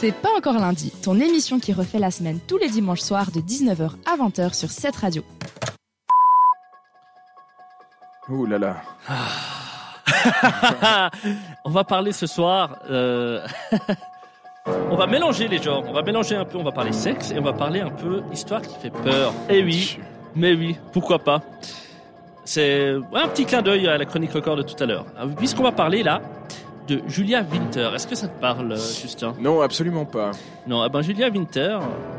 C'est pas encore lundi, ton émission qui refait la semaine tous les dimanches soirs de 19h à 20h sur cette radio. Ouh là là. on va parler ce soir. euh, on va mélanger les genres. On va mélanger un peu. On va parler sexe et on va parler un peu histoire qui fait peur. Eh oui, mais oui, pourquoi pas. C'est un petit clin d'œil à la chronique record de tout à l'heure. Euh, Puisqu'on va parler là de Julia Winter. Est-ce que ça te parle, euh, Justin? Non, absolument pas. Non, eh ben Julia Winter,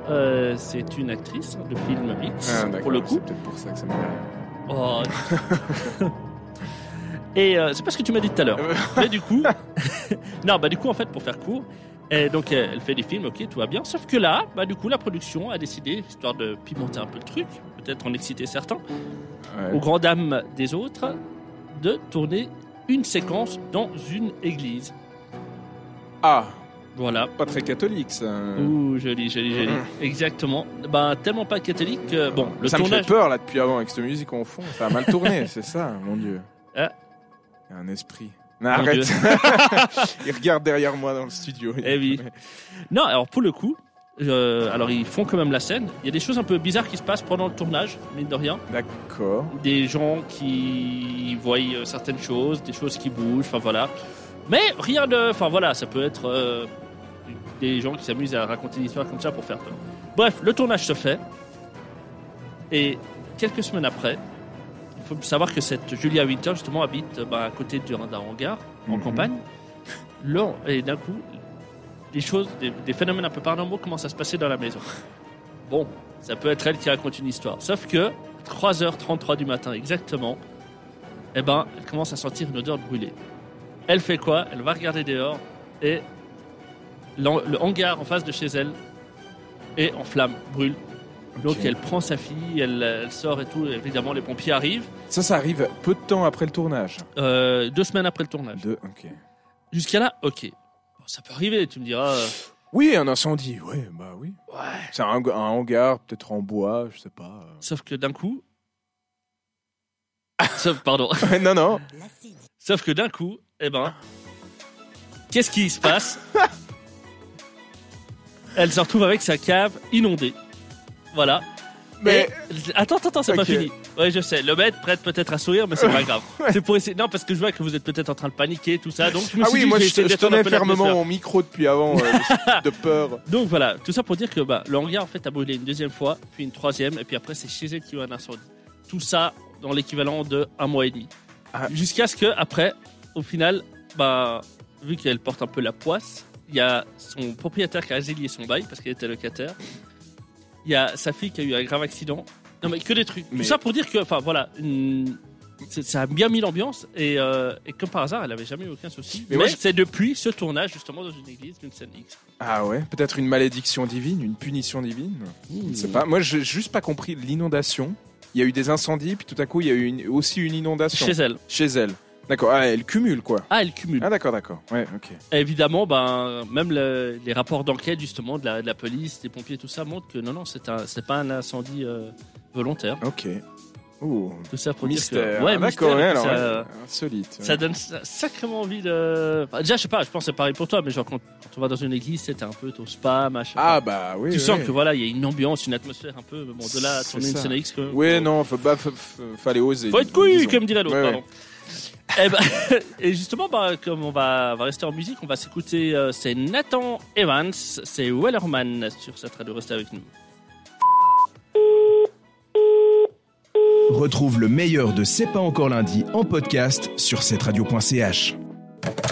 euh, c'est une actrice de film X Ah, pour le coup. C'est peut-être pour ça que ça dit Oh. Et euh, c'est pas ce que tu m'as dit tout à l'heure. Mais du coup, non, bah du coup en fait pour faire court, et donc elle fait des films, ok, tout va bien. Sauf que là, bah du coup la production a décidé, histoire de pimenter un peu le truc, peut-être en exciter certains, Ouais. aux grandes dames des autres, de tourner une séquence dans une église. Ah, Voilà. pas très catholique ça. Ouh, joli, joli, joli. Exactement. Bah tellement pas catholique que bon, le ça me tournage. fait peur là depuis avant avec cette musique en fond. Ça a mal tourné, c'est ça, mon dieu. Ah. Il y a un esprit. Non, arrête. Il regarde derrière moi dans le studio. Eh oui. Non, alors pour le coup, euh, alors ils font quand même la scène. Il y a des choses un peu bizarres qui se passent pendant le tournage, mine de rien. D'accord. Des gens qui voient euh, certaines choses, des choses qui bougent, enfin voilà. Mais rien de. Enfin voilà, ça peut être euh, des gens qui s'amusent à raconter une histoire comme ça pour faire peur. Bref, le tournage se fait. Et quelques semaines après, il faut savoir que cette Julia Winter, justement, habite bah, à côté d'un hangar en Mhm. campagne. Et d'un coup, des choses, des, des phénomènes un peu paranormaux commencent à se passer dans la maison. Bon, ça peut être elle qui raconte une histoire. Sauf que, 3h33 du matin exactement, eh ben, elle commence à sentir une odeur de brûlé. Elle fait quoi? Elle va regarder dehors et le hangar en face de chez elle est en flammes, brûle. Donc elle prend sa fille, elle, elle sort et tout. Évidemment, les pompiers arrivent. Ça, ça arrive peu de temps après le tournage? Euh, deux semaines après le tournage. De... Ok. Jusqu'à là, ok. Ça peut arriver, tu me diras. Oui, un incendie. Ouais, bah oui. ouais. C'est un, un hangar, peut-être en bois, je sais pas. Sauf que d'un coup. Sauf, pardon. Non, non. Sauf que d'un coup, eh ben. Qu'est-ce qui se passe? Elle se retrouve avec sa cave inondée. Voilà. Mais Et- Attends, attends, attends, c'est pas fini. Ouais, je sais. Le maître prête peut-être à sourire, mais c'est pas grave. C'est pour essayer. Non, parce que je vois que vous êtes peut-être en train de paniquer, tout ça. Donc, je me ah oui, dit, moi je, je tenais fermement mon micro depuis avant euh, de peur. Donc voilà, tout ça pour dire que bah, le hangar en fait a brûlé une deuxième fois, puis une troisième, et puis après c'est chez elle qu'il y a eu un incendie. Tout ça dans l'équivalent de un mois et demi. Ah. Jusqu'à ce que après, au final, bah, vu qu'elle porte un peu la poisse, il y a son propriétaire qui a résilié son bail parce qu'elle était locataire. Il y a sa fille qui a eu un grave accident. Non mais que des trucs. Mais- Tout ça pour dire que, enfin voilà, une- ça a bien mis l'ambiance et, euh, et comme par hasard, elle avait jamais eu aucun souci. Mais c'est depuis ce tournage justement dans une église d'une scène X. Ah ouais, peut-être une malédiction divine, une punition divine. Je ne sais pas. Moi, j'ai juste pas compris l'inondation. Il y a eu des incendies, puis tout à coup, il y a eu une- aussi une inondation Chez elle. chez elle. D'accord. Ah, elle cumule quoi. Ah, elle cumule. Ah d'accord, d'accord. Ouais, ok. Évidemment, ben, même le- les rapports d'enquête justement de la, de la police, des pompiers, tout ça montrent que non, non, c'est un, c'est pas un incendie euh, volontaire. Ok. Ouh. Tout ça pour Mystère. dire que, ouais, Ah, d'accord. ouais, alors, ça, insolite. ouais. ça donne sa- sacrément envie de. Enfin, déjà, je sais pas, je pense que c'est pareil pour toi, mais genre quand, quand on va dans une église, c'était un peu au spa, machin. Ah bah oui. tu oui. sens que voilà, il y a une ambiance, une atmosphère un peu. Bon, de là tourner une scène X. que- Ouais, non, faut, bah, fallait oser. Faut être couillu, comme dirait l'autre, pardon. Eh ben, et justement, bah, comme on va, rester en musique, on va s'écouter. euh, c'est Nathan Evans, c'est Wellerman sur cette radio. Restez avec nous. Retrouve le meilleur de C'est pas encore lundi en podcast sur cette radio.ch.